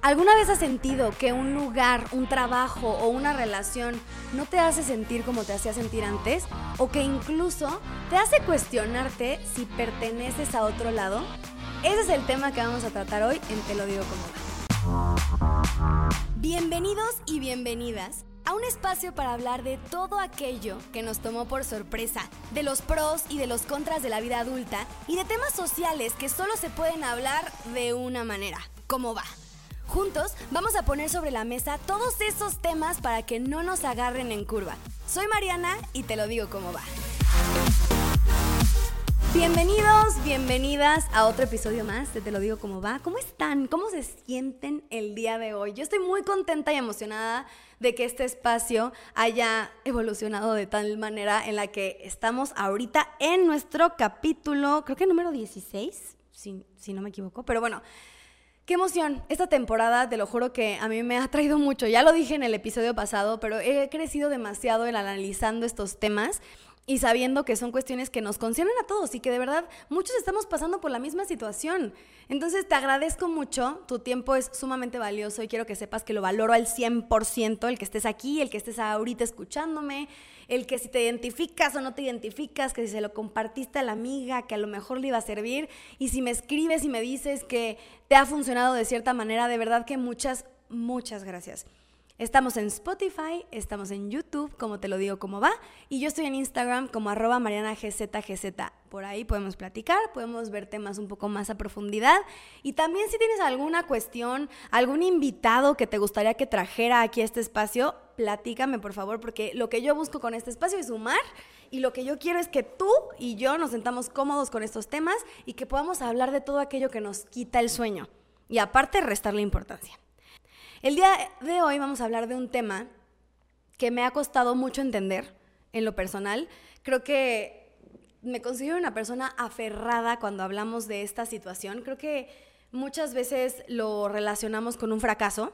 ¿Alguna vez has sentido que un lugar, un trabajo o una relación no te hace sentir como te hacía sentir antes? ¿O que incluso te hace cuestionarte si perteneces a otro lado? Ese es el tema que vamos a tratar hoy en Te lo digo como Bienvenidos y bienvenidas a un espacio para hablar de todo aquello que nos tomó por sorpresa, de los pros y de los contras de la vida adulta y de temas sociales que solo se pueden hablar de una manera. ¿Cómo va? Juntos vamos a poner sobre la mesa todos esos temas para que no nos agarren en curva. Soy Mariana y te lo digo como va. Bienvenidos, bienvenidas a otro episodio más de Te lo digo como va. ¿Cómo están? ¿Cómo se sienten el día de hoy? Yo estoy muy contenta y emocionada de que este espacio haya evolucionado de tal manera en la que estamos ahorita en nuestro capítulo, creo que número 16, si, si no me equivoco, pero bueno. Qué emoción. Esta temporada, te lo juro que a mí me ha traído mucho. Ya lo dije en el episodio pasado, pero he crecido demasiado en analizando estos temas y sabiendo que son cuestiones que nos conciernen a todos y que de verdad muchos estamos pasando por la misma situación. Entonces te agradezco mucho, tu tiempo es sumamente valioso y quiero que sepas que lo valoro al 100%, el que estés aquí, el que estés ahorita escuchándome, el que si te identificas o no te identificas, que si se lo compartiste a la amiga, que a lo mejor le iba a servir, y si me escribes y me dices que te ha funcionado de cierta manera, de verdad que muchas, muchas gracias. Estamos en Spotify, estamos en YouTube, como te lo digo, como va, y yo estoy en Instagram como arroba marianagzgz. Por ahí podemos platicar, podemos ver temas un poco más a profundidad. Y también si tienes alguna cuestión, algún invitado que te gustaría que trajera aquí a este espacio, platícame por favor, porque lo que yo busco con este espacio es sumar y lo que yo quiero es que tú y yo nos sentamos cómodos con estos temas y que podamos hablar de todo aquello que nos quita el sueño. Y aparte, restarle importancia. El día de hoy vamos a hablar de un tema que me ha costado mucho entender en lo personal. Creo que me considero una persona aferrada cuando hablamos de esta situación. Creo que muchas veces lo relacionamos con un fracaso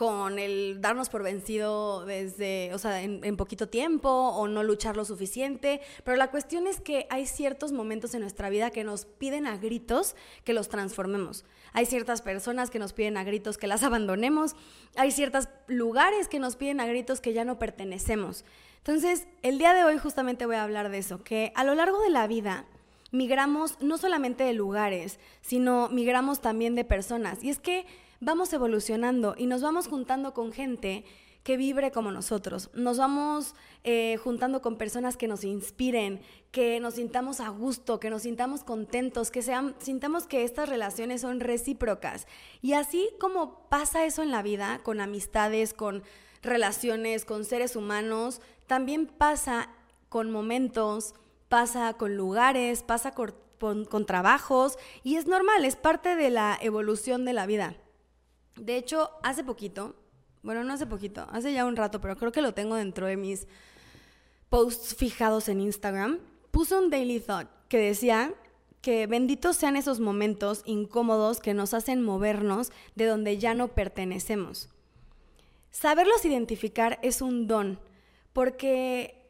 con el darnos por vencido desde, o sea, en, poquito tiempo o no luchar lo suficiente, pero la cuestión es que hay ciertos momentos en nuestra vida que nos piden a gritos que los transformemos. Hay ciertas personas que nos piden a gritos que las abandonemos, hay ciertos lugares que nos piden a gritos que ya no pertenecemos. Entonces, el día de hoy justamente voy a hablar de eso, que a lo largo de la vida migramos no solamente de lugares, sino migramos también de personas. Y es que vamos evolucionando y nos vamos juntando con gente que vibre como nosotros. Nos vamos eh, juntando con personas que nos inspiren, que nos sintamos a gusto, que nos sintamos contentos, que sean, sintamos que estas relaciones son recíprocas. Y así como pasa eso en la vida, con amistades, con relaciones, con seres humanos, también pasa con momentos, pasa con lugares, pasa con trabajos y es normal, es parte de la evolución de la vida. De hecho, hace poquito, bueno, no hace poquito, hace ya un rato, pero creo que lo tengo dentro de mis posts fijados en Instagram, puse un daily thought que decía que benditos sean esos momentos incómodos que nos hacen movernos de donde ya no pertenecemos. Saberlos identificar es un don, porque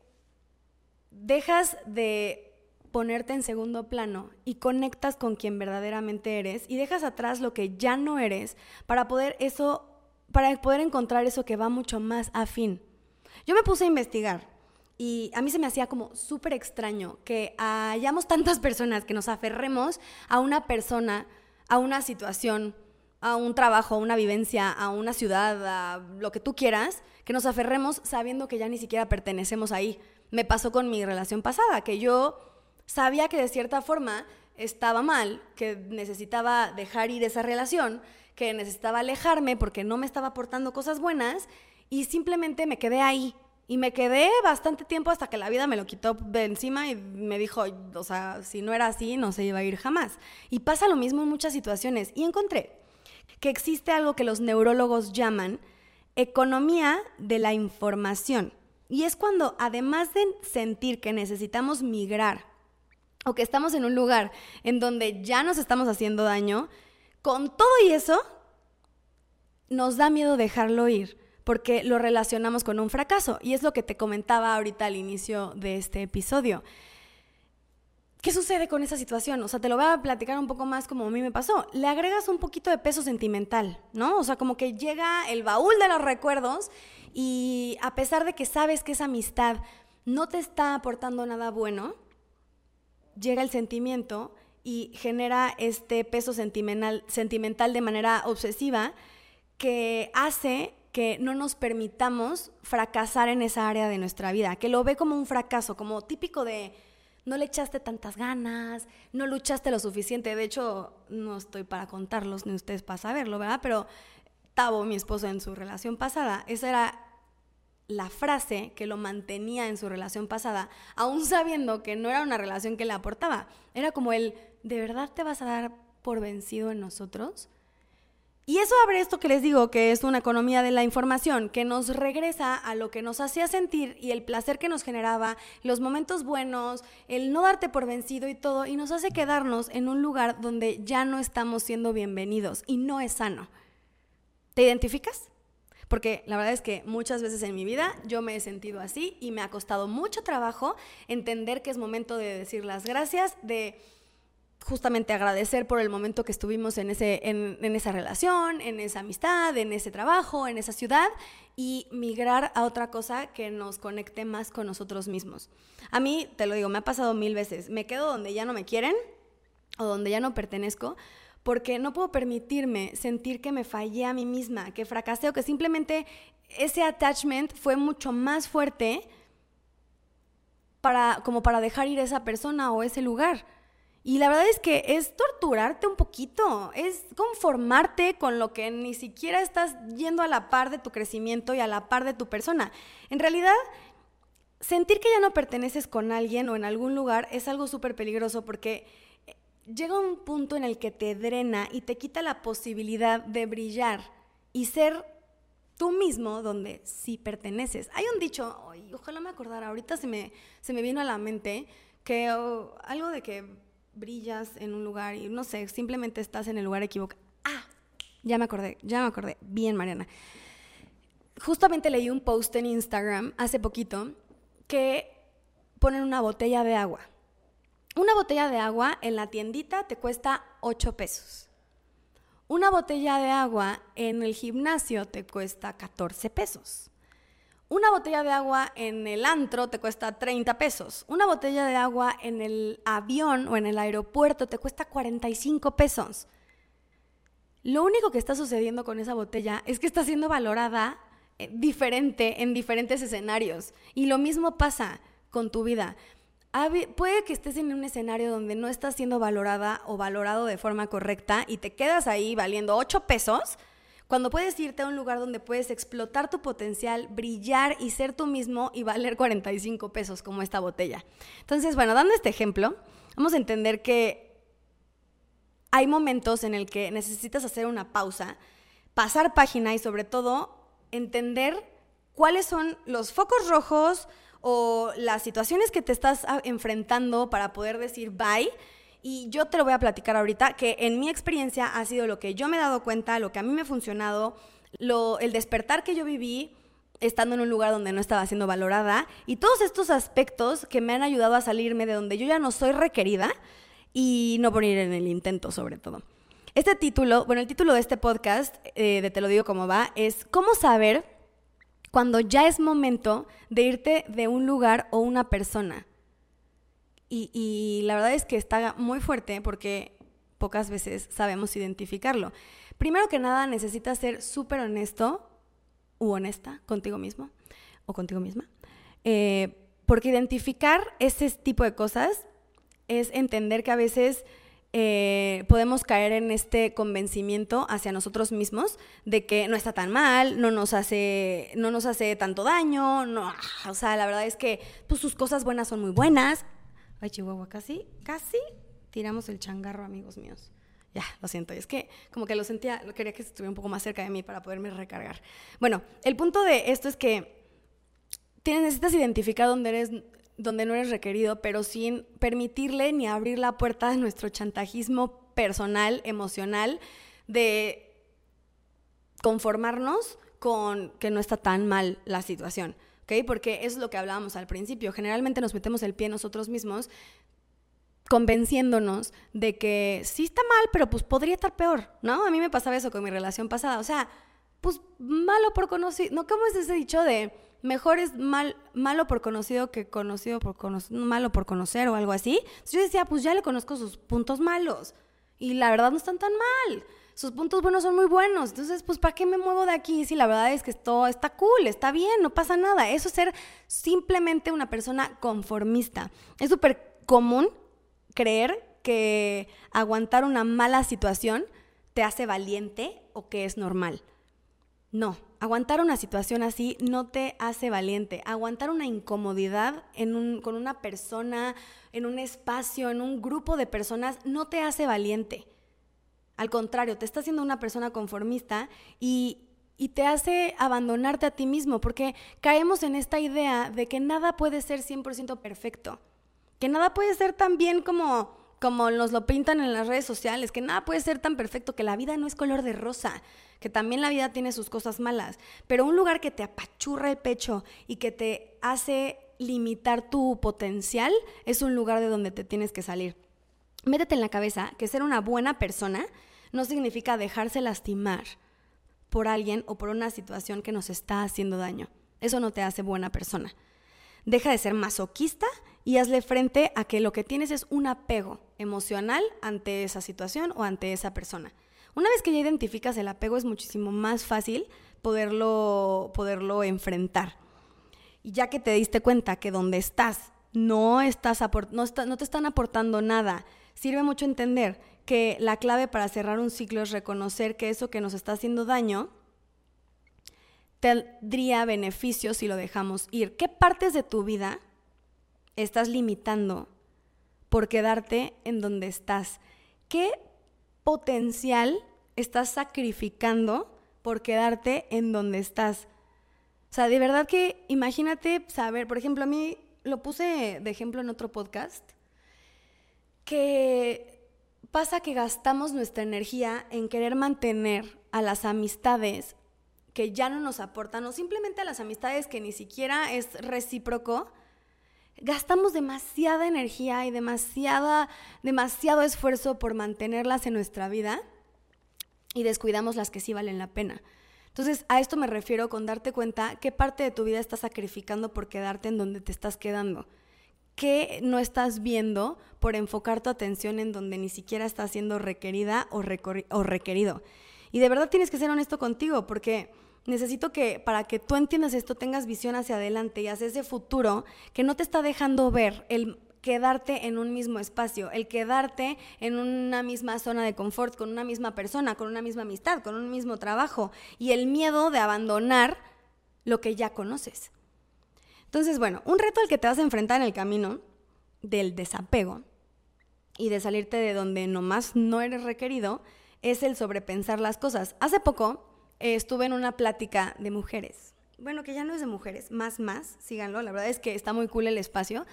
dejas de ponerte en segundo plano y conectas con quien verdaderamente eres y dejas atrás lo que ya no eres para poder eso para poder encontrar eso que va mucho más afín. Yo me puse a investigar y a mí se me hacía como súper extraño que hayamos tantas personas que nos aferremos a una persona, a una situación, a un trabajo, a una vivencia, a una ciudad, a lo que tú quieras, que nos aferremos sabiendo que ya ni siquiera pertenecemos ahí. Me pasó con mi relación pasada, que yo sabía que de cierta forma estaba mal, que necesitaba dejar ir esa relación, que necesitaba alejarme porque no me estaba aportando cosas buenas y simplemente me quedé ahí. Y me quedé bastante tiempo hasta que la vida me lo quitó de encima y me dijo, o sea, si no era así, no se iba a ir jamás. Y pasa lo mismo en muchas situaciones. Y encontré que existe algo que los neurólogos llaman economía de la información. Y es cuando, además de sentir que necesitamos migrar o que estamos en un lugar en donde ya nos estamos haciendo daño, con todo y eso, nos da miedo dejarlo ir porque lo relacionamos con un fracaso. Y es lo que te comentaba ahorita al inicio de este episodio. ¿Qué sucede con esa situación? O sea, te lo voy a platicar un poco más como a mí me pasó. Le agregas un poquito de peso sentimental, ¿no? O sea, como que llega el baúl de los recuerdos y a pesar de que sabes que esa amistad no te está aportando nada bueno, llega el sentimiento y genera este peso sentimental, sentimental de manera obsesiva que hace que no nos permitamos fracasar en esa área de nuestra vida, que lo ve como un fracaso, como típico de no le echaste tantas ganas, no luchaste lo suficiente. De hecho, no estoy para contarlos ni ustedes para saberlo, ¿verdad? Pero Tavo, mi esposo, en su relación pasada, esa era la frase que lo mantenía en su relación pasada, aún sabiendo que no era una relación que le aportaba. Era como el, ¿de verdad te vas a dar por vencido en nosotros? Y eso abre esto que les digo, que es una economía de la información, que nos regresa a lo que nos hacía sentir y el placer que nos generaba, los momentos buenos, el no darte por vencido y todo, y nos hace quedarnos en un lugar donde ya no estamos siendo bienvenidos y no es sano. ¿Te identificas? Porque la verdad es que muchas veces en mi vida yo me he sentido así y me ha costado mucho trabajo entender que es momento de decir las gracias, de justamente agradecer por el momento que estuvimos en, ese, en, esa relación, en esa amistad, en ese trabajo, en esa ciudad y migrar a otra cosa que nos conecte más con nosotros mismos. A mí, te lo digo, me ha pasado mil veces. Me quedo donde ya no me quieren o donde ya no pertenezco porque no puedo permitirme sentir que me fallé a mí misma, que fracasé o que simplemente ese attachment fue mucho más fuerte para, como para dejar ir a esa persona o ese lugar. Y la verdad es que es torturarte un poquito, es conformarte con lo que ni siquiera estás yendo a la par de tu crecimiento y a la par de tu persona. En realidad, sentir que ya no perteneces con alguien o en algún lugar es algo súper peligroso porque llega un punto en el que te drena y te quita la posibilidad de brillar y ser tú mismo donde sí perteneces. Hay un dicho, ojalá me acordara, ahorita se me, se me vino a la mente que oh, algo de que brillas en un lugar y no sé, simplemente estás en el lugar equivocado. Ah, ya me acordé, ya me acordé. Bien, Mariana. Justamente leí un post en Instagram hace poquito que ponen una botella de agua. Una botella de agua en la tiendita te cuesta 8 pesos. Una botella de agua en el gimnasio te cuesta 14 pesos. Una botella de agua en el antro te cuesta 30 pesos. Una botella de agua en el avión o en el aeropuerto te cuesta 45 pesos. Lo único que está sucediendo con esa botella es que está siendo valorada eh, diferente en diferentes escenarios. Y lo mismo pasa con tu vida. Puede que estés en un escenario donde no estás siendo valorada o valorado de forma correcta y te quedas ahí valiendo 8 pesos cuando puedes irte a un lugar donde puedes explotar tu potencial, brillar y ser tú mismo y valer 45 pesos como esta botella. Entonces, bueno, dando este ejemplo, vamos a entender que hay momentos en el que necesitas hacer una pausa, pasar página y sobre todo entender cuáles son los focos rojos o las situaciones que te estás ah, enfrentando para poder decir bye y yo te lo voy a platicar ahorita, que en mi experiencia ha sido lo que yo me he dado cuenta, lo que a mí me ha funcionado, lo, el despertar que yo viví estando en un lugar donde no estaba siendo valorada y todos estos aspectos que me han ayudado a salirme de donde yo ya no soy requerida y no poner en el intento sobre todo. Este título, bueno, el título de este podcast, eh, de Te lo digo como va, es ¿Cómo saber cuando ya es momento de irte de un lugar o una persona? Y, la verdad es que está muy fuerte porque pocas veces sabemos identificarlo. Primero que nada, necesitas ser súper honesto u honesta contigo mismo o contigo misma. Eh, porque identificar ese tipo de cosas es entender que a veces eh, podemos caer en este convencimiento hacia nosotros mismos de que no está tan mal, no nos hace, no nos hace tanto daño, no, o sea, la verdad es que pues, sus cosas buenas son muy buenas, Ay, Chihuahua, casi, casi tiramos el changarro, amigos míos. Ya, lo siento. Es que como que lo sentía, quería que estuviera un poco más cerca de mí para poderme recargar. Bueno, el punto de esto es que tienes, necesitas identificar dónde eres donde no eres requerido, pero sin permitirle ni abrir la puerta de nuestro chantajismo personal, emocional, de conformarnos con que no está tan mal la situación. Porque es lo que hablábamos al principio. Generalmente nos metemos el pie nosotros mismos convenciéndonos de que sí está mal, pero pues podría estar peor, ¿no? A mí me pasaba eso con mi relación pasada, o sea, pues malo por conocido, no, ¿cómo es ese dicho de mejor es mal, malo por conocido que conocido por conocer, malo por conocer o algo así? Entonces yo decía, pues ya le conozco sus puntos malos y la verdad no están tan mal. Sus puntos buenos son muy buenos. Entonces, pues, ¿para qué me muevo de aquí si la verdad es que esto está cool, está bien, no pasa nada? Eso es ser simplemente una persona conformista. Es súper común creer que aguantar una mala situación te hace valiente o que es normal. No, aguantar una situación así no te hace valiente. Aguantar una incomodidad con una persona, en un espacio, en un grupo de personas, no te hace valiente. Al contrario, te está haciendo una persona conformista y, y te hace abandonarte a ti mismo, porque caemos en esta idea de que nada puede ser 100% perfecto, que nada puede ser tan bien como como nos lo pintan en las redes sociales, que nada puede ser tan perfecto, que la vida no es color de rosa, que también la vida tiene sus cosas malas, pero un lugar que te apachurra el pecho y que te hace limitar tu potencial es un lugar de donde te tienes que salir. Métete en la cabeza que ser una buena persona no significa dejarse lastimar por alguien o por una situación que nos está haciendo daño. Eso no te hace buena persona. Deja de ser masoquista y hazle frente a que lo que tienes es un apego emocional ante esa situación o ante esa persona. Una vez que ya identificas el apego es muchísimo más fácil poderlo, poderlo enfrentar. Y ya que te diste cuenta que donde estás no, estás no, no te están aportando nada, sirve mucho entender que la clave para cerrar un ciclo es reconocer que eso que nos está haciendo daño tendría beneficios si lo dejamos ir. ¿Qué partes de tu vida estás limitando por quedarte en donde estás? ¿Qué potencial estás sacrificando por quedarte en donde estás? O sea, de verdad que imagínate saber, por ejemplo, a mí lo puse de ejemplo en otro podcast, que pasa que gastamos nuestra energía en querer mantener a las amistades que ya no nos aportan o simplemente a las amistades que ni siquiera es recíproco, gastamos demasiada energía y demasiada, demasiado esfuerzo por mantenerlas en nuestra vida y descuidamos las que sí valen la pena. Entonces, a esto me refiero con darte cuenta qué parte de tu vida estás sacrificando por quedarte en donde te estás quedando. ¿Qué no estás viendo por enfocar tu atención en donde ni siquiera está siendo requerida o, o requerido? Y de verdad tienes que ser honesto contigo, porque necesito que para que tú entiendas esto tengas visión hacia adelante y hacia ese futuro que no te está dejando ver el quedarte en un mismo espacio, el quedarte en una misma zona de confort, con una misma persona, con una misma amistad, con un mismo trabajo y el miedo de abandonar lo que ya conoces. Entonces, bueno, un reto al que te vas a enfrentar en el camino del desapego y de salirte de donde nomás no eres requerido es el sobrepensar las cosas. Hace poco eh, estuve en una plática de mujeres. Bueno, que ya no es de mujeres, más, más, síganlo. La verdad es que está muy cool el espacio.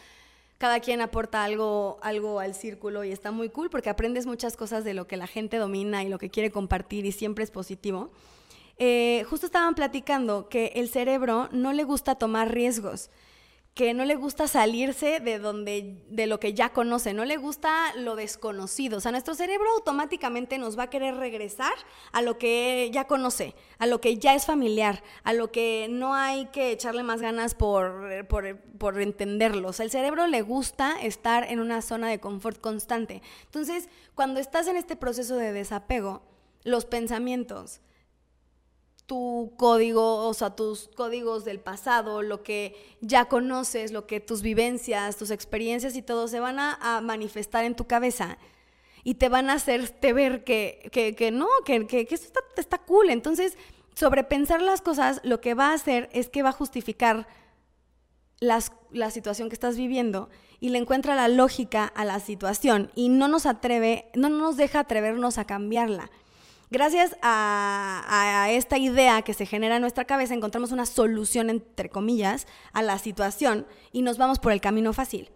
Cada quien aporta algo, algo al círculo y está muy cool porque aprendes muchas cosas de lo que la gente domina y lo que quiere compartir y siempre es positivo. Eh, justo estaban platicando que el cerebro no le gusta tomar riesgos que no le gusta salirse de donde de lo que ya conoce, no le gusta lo desconocido. O sea, nuestro cerebro automáticamente nos va a querer regresar a lo que ya conoce, a lo que ya es familiar, a lo que no hay que echarle más ganas por, por, por entenderlo. O sea, el cerebro le gusta estar en una zona de confort constante. Entonces, cuando estás en este proceso de desapego, los pensamientos, tu código, o sea, tus códigos del pasado, lo que ya conoces, lo que tus vivencias, tus experiencias y todo se van a, manifestar en tu cabeza y te van a hacerte ver que, que, no, que, que, esto está, está cool. Entonces, sobrepensar las cosas lo que va a hacer es que va a justificar las, la situación que estás viviendo y le encuentra la lógica a la situación y no nos atreve, no nos deja atrevernos a cambiarla. Gracias a, esta idea que se genera en nuestra cabeza, encontramos una solución, entre comillas, a la situación y nos vamos por el camino fácil.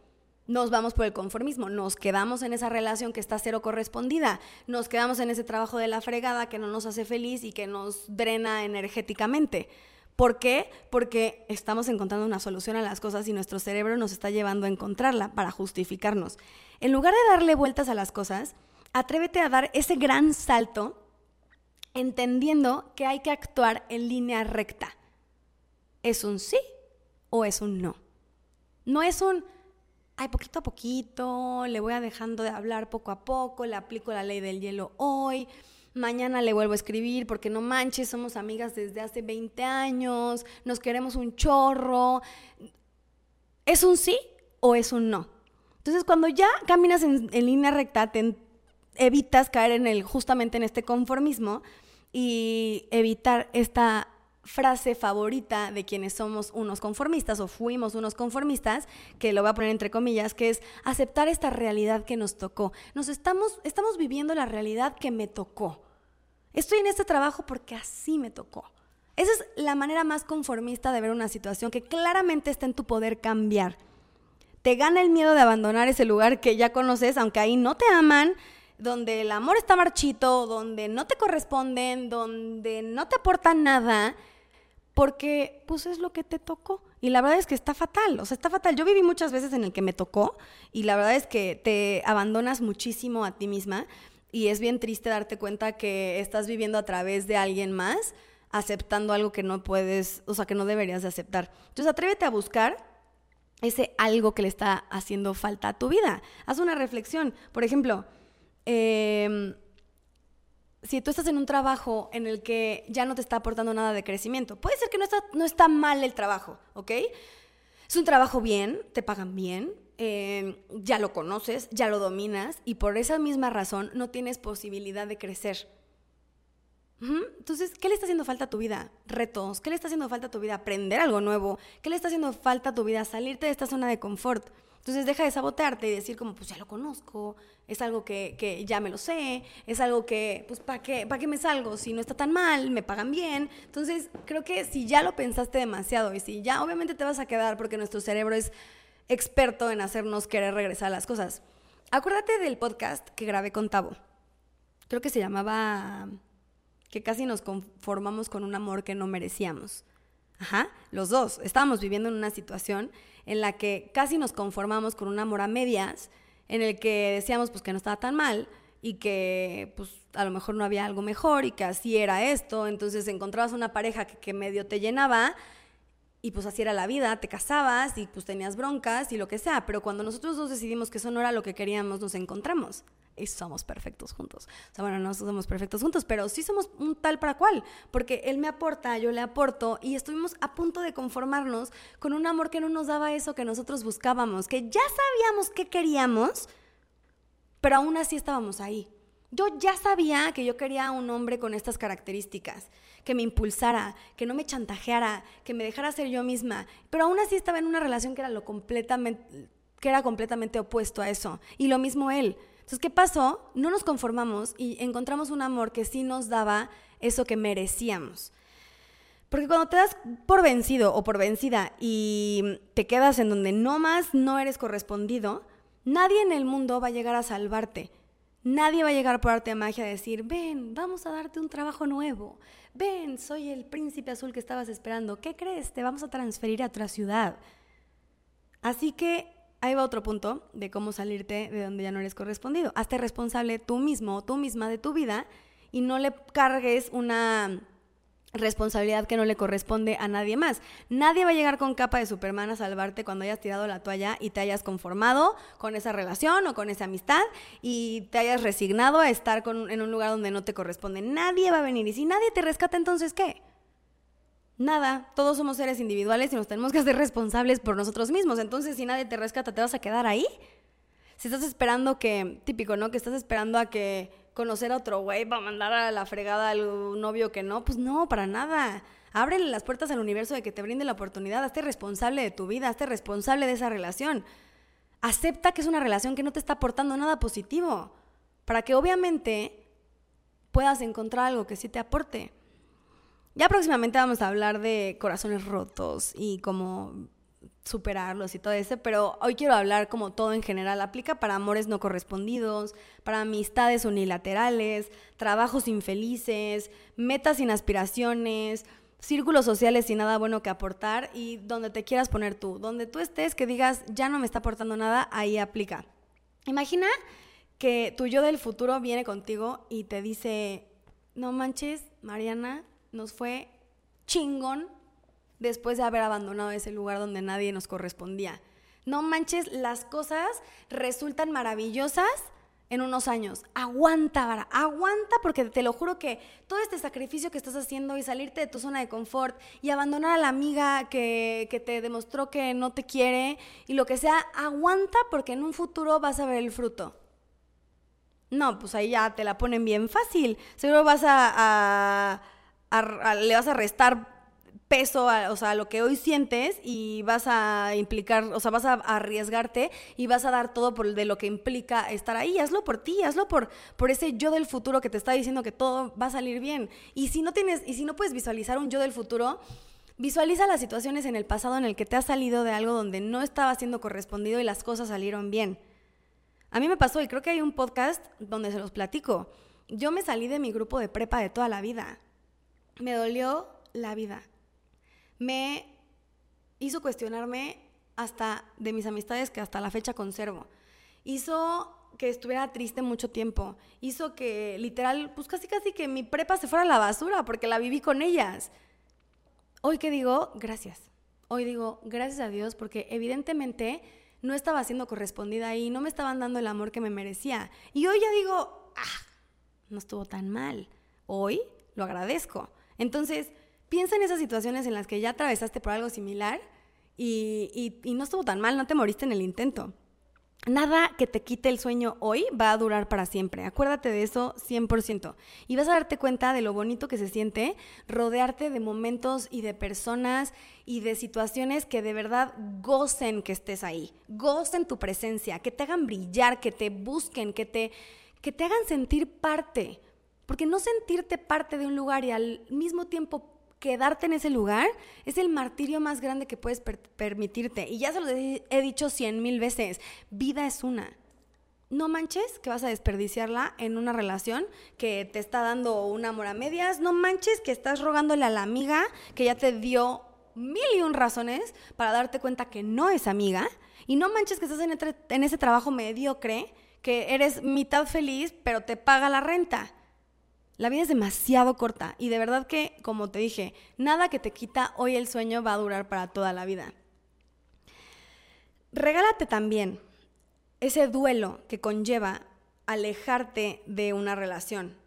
Nos vamos por el conformismo, nos quedamos en esa relación que está cero correspondida, nos quedamos en ese trabajo de la fregada que no nos hace feliz y que nos drena energéticamente. ¿Por qué? Porque estamos encontrando una solución a las cosas y nuestro cerebro nos está llevando a encontrarla para justificarnos. En lugar de darle vueltas a las cosas, atrévete a dar ese gran salto entendiendo que hay que actuar en línea recta. ¿Es un sí o es un no? No es un, ay, poquito a poquito, le voy dejando de hablar poco a poco, le aplico la ley del hielo hoy, mañana le vuelvo a escribir porque no manches, somos amigas desde hace 20 años, nos queremos un chorro. ¿Es un sí o es un no? Entonces, cuando ya caminas en, en línea recta, te evitas caer en el, justamente en este conformismo y evitar esta frase favorita de quienes somos unos conformistas o fuimos unos conformistas, que lo voy a poner entre comillas, que es aceptar esta realidad que nos tocó. Nos estamos, estamos viviendo la realidad que me tocó. Estoy en este trabajo porque así me tocó. Esa es la manera más conformista de ver una situación que claramente está en tu poder cambiar. Te gana el miedo de abandonar ese lugar que ya conoces, aunque ahí no te aman, donde el amor está marchito, donde no te corresponden, donde no te aportan nada porque pues es lo que te tocó. Y la verdad es que está fatal, o sea, está fatal. Yo viví muchas veces en el que me tocó y la verdad es que te abandonas muchísimo a ti misma y es bien triste darte cuenta que estás viviendo a través de alguien más, aceptando algo que no puedes, o sea, que no deberías de aceptar. Entonces, atrévete a buscar ese algo que le está haciendo falta a tu vida. Haz una reflexión. Por ejemplo, eh, si tú estás en un trabajo en el que ya no te está aportando nada de crecimiento, puede ser que no está, no está mal el trabajo, ¿ok? Es un trabajo bien, te pagan bien, eh, ya lo conoces, ya lo dominas y por esa misma razón no tienes posibilidad de crecer. Entonces, ¿qué le está haciendo falta a tu vida? Retos. ¿Qué le está haciendo falta a tu vida? Aprender algo nuevo. ¿Qué le está haciendo falta a tu vida? Salirte de esta zona de confort. Entonces deja de sabotearte y decir como, pues ya lo conozco, es algo que, ya me lo sé, es algo que, pues, ¿para qué, ¿para qué me salgo? Si no está tan mal, me pagan bien. Entonces creo que si ya lo pensaste demasiado y si ya obviamente te vas a quedar porque nuestro cerebro es experto en hacernos querer regresar a las cosas. Acuérdate del podcast que grabé con Tavo. Creo que se llamaba que casi nos conformamos con un amor que no merecíamos. Ajá, los dos. Estábamos viviendo en una situación en la que casi nos conformamos con un amor a medias, en el que decíamos pues que no estaba tan mal y que pues a lo mejor no había algo mejor y que así era esto, entonces encontrabas una pareja que, que medio te llenaba y pues así era la vida, te casabas y pues tenías broncas y lo que sea, pero cuando nosotros dos decidimos que eso no era lo que queríamos, nos encontramos y somos perfectos juntos. O sea, bueno, no somos perfectos juntos, pero sí somos un tal para cual, porque él me aporta, yo le aporto y estuvimos a punto de conformarnos con un amor que no nos daba eso que nosotros buscábamos, que ya sabíamos que queríamos, pero aún así estábamos ahí. Yo ya sabía que yo quería un hombre con estas características, que me impulsara, que no me chantajeara, que me dejara ser yo misma, pero aún así estaba en una relación que era lo completamente que era completamente opuesto a eso. Y lo mismo él. Entonces, ¿qué pasó? No nos conformamos y encontramos un amor que sí nos daba eso que merecíamos. Porque cuando te das por vencido o por vencida y te quedas en donde no más no eres correspondido, nadie en el mundo va a llegar a salvarte. Nadie va a llegar por arte de magia a decir, ven, vamos a darte un trabajo nuevo. Ven, soy el príncipe azul que estabas esperando. ¿Qué crees? Te vamos a transferir a otra ciudad. Así que ahí va otro punto de cómo salirte de donde ya no eres correspondido. Hazte responsable tú mismo tú misma de tu vida y no le cargues una responsabilidad que no le corresponde a nadie más. Nadie va a llegar con capa de Superman a salvarte cuando hayas tirado la toalla y te hayas conformado con esa relación o con esa amistad y te hayas resignado a estar en un lugar donde no te corresponde. Nadie va a venir y si nadie te rescata, entonces ¿qué? nada, todos somos seres individuales y nos tenemos que hacer responsables por nosotros mismos. Entonces, si nadie te rescata, ¿te vas a quedar ahí? Si estás esperando que, típico, ¿no? Que estás esperando a que conocer a otro güey para mandar a la fregada al novio que no, pues no, para nada. Ábrele las puertas al universo de que te brinde la oportunidad, hazte responsable de tu vida, hazte responsable de esa relación. Acepta que es una relación que no te está aportando nada positivo, para que obviamente puedas encontrar algo que sí te aporte. Ya próximamente vamos a hablar de corazones rotos y cómo superarlos y todo eso, pero hoy quiero hablar como todo en general. Aplica para amores no correspondidos, para amistades unilaterales, trabajos infelices, metas sin aspiraciones, círculos sociales sin nada bueno que aportar y donde te quieras poner tú. Donde tú estés, que digas, ya no me está aportando nada, ahí aplica. Imagina que tu yo del futuro viene contigo y te dice, no manches, Mariana, nos fue chingón después de haber abandonado ese lugar donde nadie nos correspondía. No manches, las cosas resultan maravillosas en unos años. Aguanta, Vara, aguanta porque te lo juro que todo este sacrificio que estás haciendo y salirte de tu zona de confort y abandonar a la amiga que, que, te demostró que no te quiere y lo que sea, aguanta porque en un futuro vas a ver el fruto. No, pues ahí ya te la ponen bien fácil. Seguro vas a, a le vas a restar peso, o sea, a lo que hoy sientes y vas a implicar, o sea, vas a arriesgarte y vas a dar todo por de lo que implica estar ahí. Hazlo por ti, hazlo por, por ese yo del futuro que te está diciendo que todo va a salir bien. Y si no tienes, y si no puedes visualizar un yo del futuro, visualiza las situaciones en el pasado en el que te has salido de algo donde no estaba siendo correspondido y las cosas salieron bien. A mí me pasó y creo que hay un podcast donde se los platico. Yo me salí de mi grupo de prepa de toda la vida. Me dolió la vida me hizo cuestionarme hasta de mis amistades que hasta la fecha conservo. Hizo que estuviera triste mucho tiempo. Hizo que literal, pues casi casi que mi prepa se fuera a la basura porque la viví con ellas. Hoy que digo, gracias. Hoy digo, gracias a Dios porque evidentemente no estaba siendo correspondida ahí, no me estaban dando el amor que me merecía. Y hoy ya digo, ah, no estuvo tan mal. Hoy lo agradezco. Entonces, piensa en esas situaciones en las que ya atravesaste por algo similar y, no estuvo tan mal, no te moriste en el intento. Nada que te quite el sueño hoy va a durar para siempre. Acuérdate de eso 100%. Y vas a darte cuenta de lo bonito que se siente rodearte de momentos y de personas y de situaciones que de verdad gocen que estés ahí. Gocen tu presencia, que te hagan brillar, que te busquen, que te, que te hagan sentir parte. Porque no sentirte parte de un lugar y al mismo tiempo quedarte en ese lugar es el martirio más grande que puedes permitirte. Y ya se lo he dicho cien mil veces, vida es una. No manches que vas a desperdiciarla en una relación que te está dando un amor a medias. No manches que estás rogándole a la amiga que ya te dio mil y un razones para darte cuenta que no es amiga. Y no manches que estás en, en ese trabajo mediocre, que eres mitad feliz, pero te paga la renta. La vida es demasiado corta y de verdad que, como te dije, nada que te quita hoy el sueño va a durar para toda la vida. Regálate también ese duelo que conlleva alejarte de una relación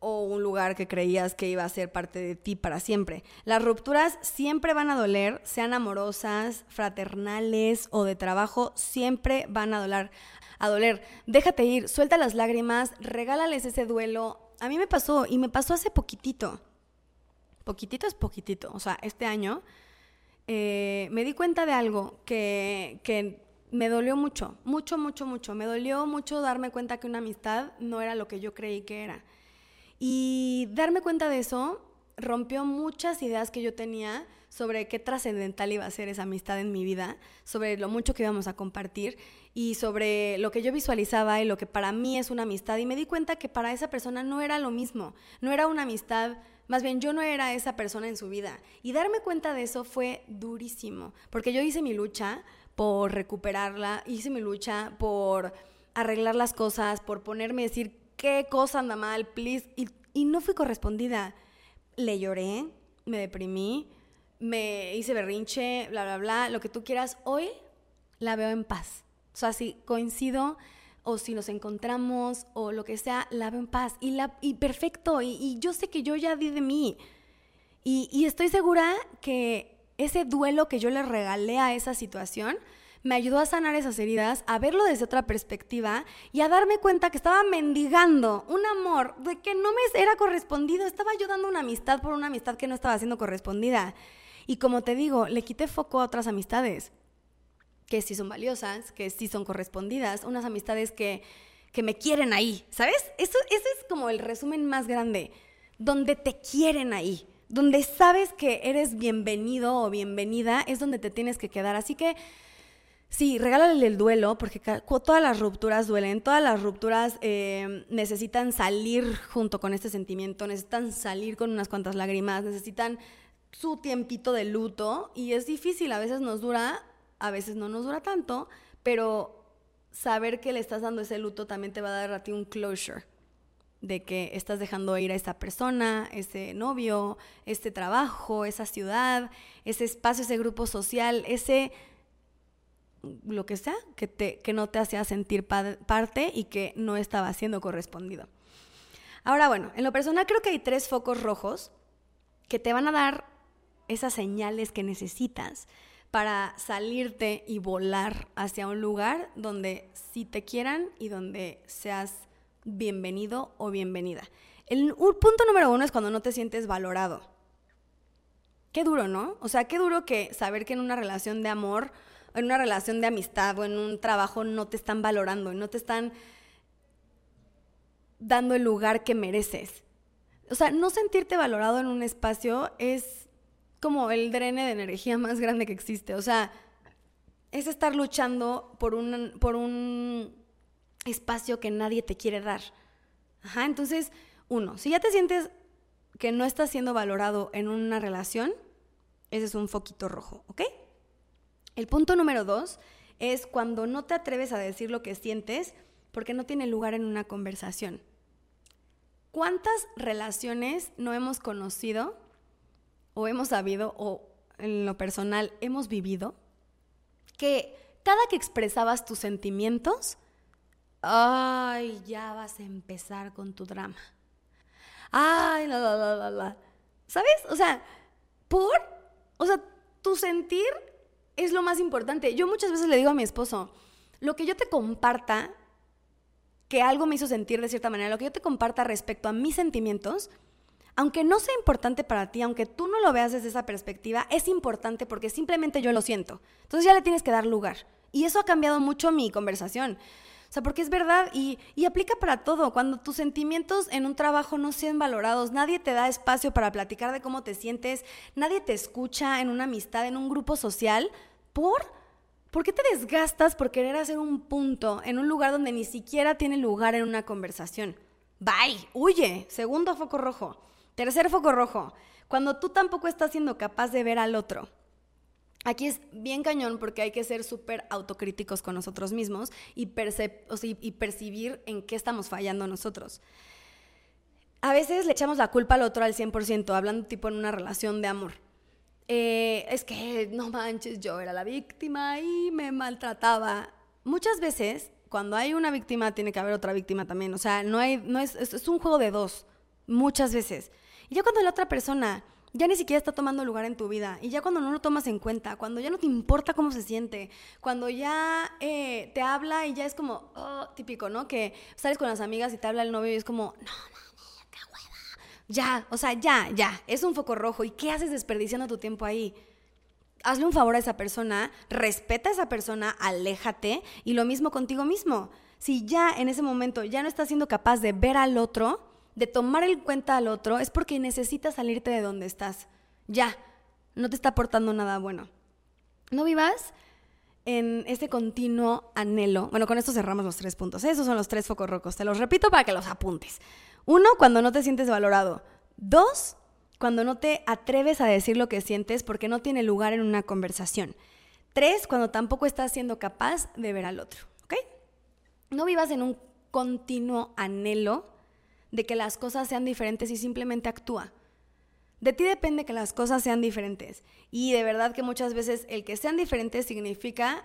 o un lugar que creías que iba a ser parte de ti para siempre. Las rupturas siempre van a doler, sean amorosas, fraternales o de trabajo, siempre van a doler. A doler. Déjate ir, suelta las lágrimas, regálales ese duelo, a mí me pasó y me pasó hace poquitito. Poquitito es poquitito. O sea, este año eh, me di cuenta de algo que, que me dolió mucho, mucho, mucho, mucho. Me dolió mucho darme cuenta que una amistad no era lo que yo creí que era. Y darme cuenta de eso rompió muchas ideas que yo tenía sobre qué trascendental iba a ser esa amistad en mi vida, sobre lo mucho que íbamos a compartir y sobre lo que yo visualizaba y lo que para mí es una amistad. Y me di cuenta que para esa persona no era lo mismo, no era una amistad, más bien yo no era esa persona en su vida. Y darme cuenta de eso fue durísimo, porque yo hice mi lucha por recuperarla, hice mi lucha por arreglar las cosas, por ponerme a decir qué cosa anda mal, please, y, no fui correspondida. Le lloré, me deprimí, me hice berrinche, bla, bla, bla, lo que tú quieras, hoy la veo en paz. O sea, si coincido o si nos encontramos o lo que sea, la veo en paz. Y, la, y perfecto, y, yo sé que yo ya di de mí. Y, y estoy segura que ese duelo que yo le regalé a esa situación me ayudó a sanar esas heridas, a verlo desde otra perspectiva y a darme cuenta que estaba mendigando un amor de que no me era correspondido, estaba ayudando una amistad por una amistad que no estaba siendo correspondida. Y como te digo, le quité foco a otras amistades que sí son valiosas, que sí son correspondidas, unas amistades que, que me quieren ahí, ¿sabes? Eso, ese es como el resumen más grande, donde te quieren ahí, donde sabes que eres bienvenido o bienvenida, es donde te tienes que quedar. Así que Sí, regálale el duelo, porque todas las rupturas duelen, todas las rupturas eh, necesitan salir junto con este sentimiento, necesitan salir con unas cuantas lágrimas, necesitan su tiempito de luto y es difícil, a veces nos dura, a veces no nos dura tanto, pero saber que le estás dando ese luto también te va a dar a ti un closure de que estás dejando ir a esa persona, ese novio, este trabajo, esa ciudad, ese espacio, ese grupo social, ese lo que sea, que, te, que no te hacía sentir parte y que no estaba siendo correspondido. Ahora, bueno, en lo personal creo que hay tres focos rojos que te van a dar esas señales que necesitas para salirte y volar hacia un lugar donde sí te quieran y donde seas bienvenido o bienvenida. El punto número uno es cuando no te sientes valorado. Qué duro, ¿no? O sea, qué duro que saber que en una relación de amor, en una relación de amistad o en un trabajo no te están valorando no te están dando el lugar que mereces. O sea, no sentirte valorado en un espacio es como el drene de energía más grande que existe. O sea, es estar luchando por un, por un espacio que nadie te quiere dar. Ajá, entonces, uno, si ya te sientes que no estás siendo valorado en una relación, ese es un foquito rojo, ¿ok? El punto número dos es cuando no te atreves a decir lo que sientes porque no tiene lugar en una conversación. ¿Cuántas relaciones no hemos conocido o hemos sabido o en lo personal hemos vivido que cada que expresabas tus sentimientos, ay, ya vas a empezar con tu drama. Ay, la, la, la, la, la. ¿Sabes? O sea, por, o sea, tu sentir es lo más importante. Yo muchas veces le digo a mi esposo, lo que yo te comparta que algo me hizo sentir de cierta manera, lo que yo te comparta respecto a mis sentimientos, aunque no sea importante para ti, aunque tú no lo veas desde esa perspectiva, es importante porque simplemente yo lo siento. Entonces ya le tienes que dar lugar. Y eso ha cambiado mucho mi conversación. O sea, porque es verdad y, aplica para todo. Cuando tus sentimientos en un trabajo no sean valorados, nadie te da espacio para platicar de cómo te sientes, nadie te escucha en una amistad, en un grupo social, ¿por? ¿Por qué te desgastas por querer hacer un punto en un lugar donde ni siquiera tiene lugar en una conversación? Bye, huye. Segundo foco rojo. Tercer foco rojo. Cuando tú tampoco estás siendo capaz de ver al otro. Aquí es bien cañón porque hay que ser súper autocríticos con nosotros mismos y, y percibir en qué estamos fallando nosotros. A veces le echamos la culpa al otro al 100%, hablando tipo en una relación de amor. Eh, es que no manches, yo era la víctima y me maltrataba. Muchas veces, cuando hay una víctima, tiene que haber otra víctima también. O sea, no hay, no es, es, un juego de dos, muchas veces. Y ya cuando la otra persona ya ni siquiera está tomando lugar en tu vida, y ya cuando no lo tomas en cuenta, cuando ya no te importa cómo se siente, cuando ya eh, te habla y ya es como, oh, típico, ¿no? Que sales con las amigas y te habla el novio y es como, no, no ya, o sea, ya, ya, es un foco rojo. ¿Y qué haces desperdiciando tu tiempo ahí? Hazle un favor a esa persona, respeta a esa persona, aléjate y lo mismo contigo mismo. Si ya en ese momento ya no estás siendo capaz de ver al otro, de tomar en cuenta al otro, es porque necesitas salirte de donde estás. Ya, no te está aportando nada bueno. No vivas en ese continuo anhelo. Bueno, con esto cerramos los tres puntos. Esos son los tres focos rojos. Te los repito para que los apuntes. Uno, cuando no te sientes valorado. Dos, cuando no te atreves a decir lo que sientes porque no tiene lugar en una conversación. Tres, cuando tampoco estás siendo capaz de ver al otro. ¿Ok? No vivas en un continuo anhelo de que las cosas sean diferentes y simplemente actúa. De ti depende que las cosas sean diferentes. Y de verdad que muchas veces el que sean diferentes significa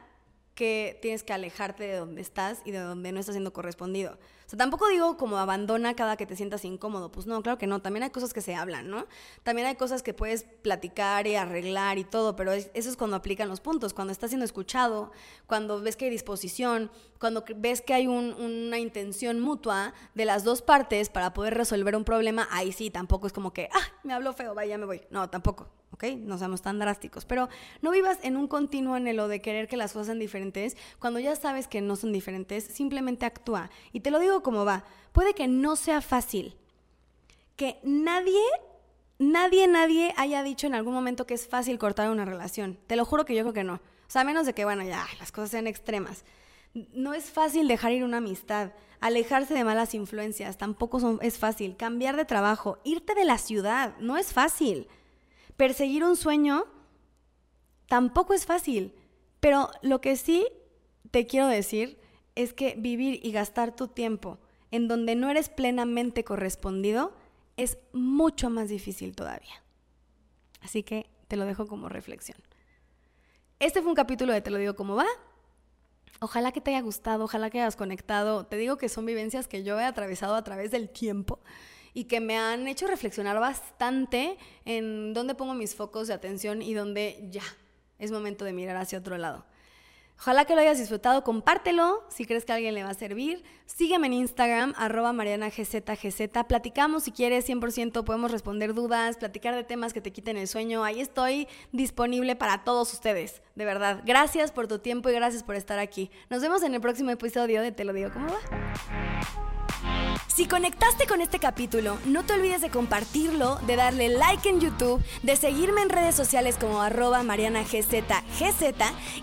que tienes que alejarte de donde estás y de donde no estás siendo correspondido. O sea, tampoco digo como abandona cada que te sientas incómodo, pues no, claro que no, también hay cosas que se hablan, ¿no? También hay cosas que puedes platicar y arreglar y todo, pero eso es cuando aplican los puntos, cuando estás siendo escuchado, cuando ves que hay disposición, cuando ves que hay una intención mutua de las dos partes para poder resolver un problema, ahí sí, tampoco es como que, ah, me habló feo, vaya, me voy. No, tampoco. No seamos tan drásticos, pero no vivas en un continuo anhelo de querer que las cosas sean diferentes cuando ya sabes que no son diferentes, simplemente actúa. Y te lo digo como va, puede que no sea fácil, que nadie, nadie, nadie haya dicho en algún momento que es fácil cortar una relación. Te lo juro que yo creo que no. O sea, a menos de que, bueno, ya las cosas sean extremas. No es fácil dejar ir una amistad, alejarse de malas influencias, tampoco es fácil. Cambiar de trabajo, irte de la ciudad, no es fácil. Perseguir un sueño tampoco es fácil. Pero lo que sí te quiero decir es que vivir y gastar tu tiempo en donde no eres plenamente correspondido es mucho más difícil todavía. Así que te lo dejo como reflexión. Este fue un capítulo de Te lo digo cómo va. Ojalá que te haya gustado, ojalá que hayas conectado. Te digo que son vivencias que yo he atravesado a través del tiempo y que me han hecho reflexionar bastante en dónde pongo mis focos de atención y dónde ya es momento de mirar hacia otro lado. Ojalá que lo hayas disfrutado, compártelo si crees que alguien le va a servir. Sígueme en Instagram, arroba marianagzgz. Platicamos si quieres, 100% podemos responder dudas, platicar de temas que te quiten el sueño. Ahí estoy disponible para todos ustedes, de verdad. Gracias por tu tiempo y gracias por estar aquí. Nos vemos en el próximo episodio de Te lo digo cómo va. Si conectaste con este capítulo, no te olvides de compartirlo, de darle like en YouTube, de seguirme en redes sociales como arroba marianagzgz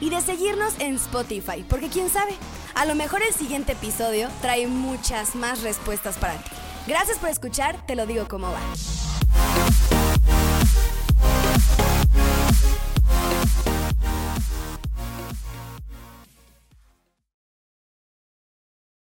y de seguirnos en Spotify, porque quién sabe, a lo mejor el siguiente episodio trae muchas más respuestas para ti. Gracias por escuchar, te lo digo como va.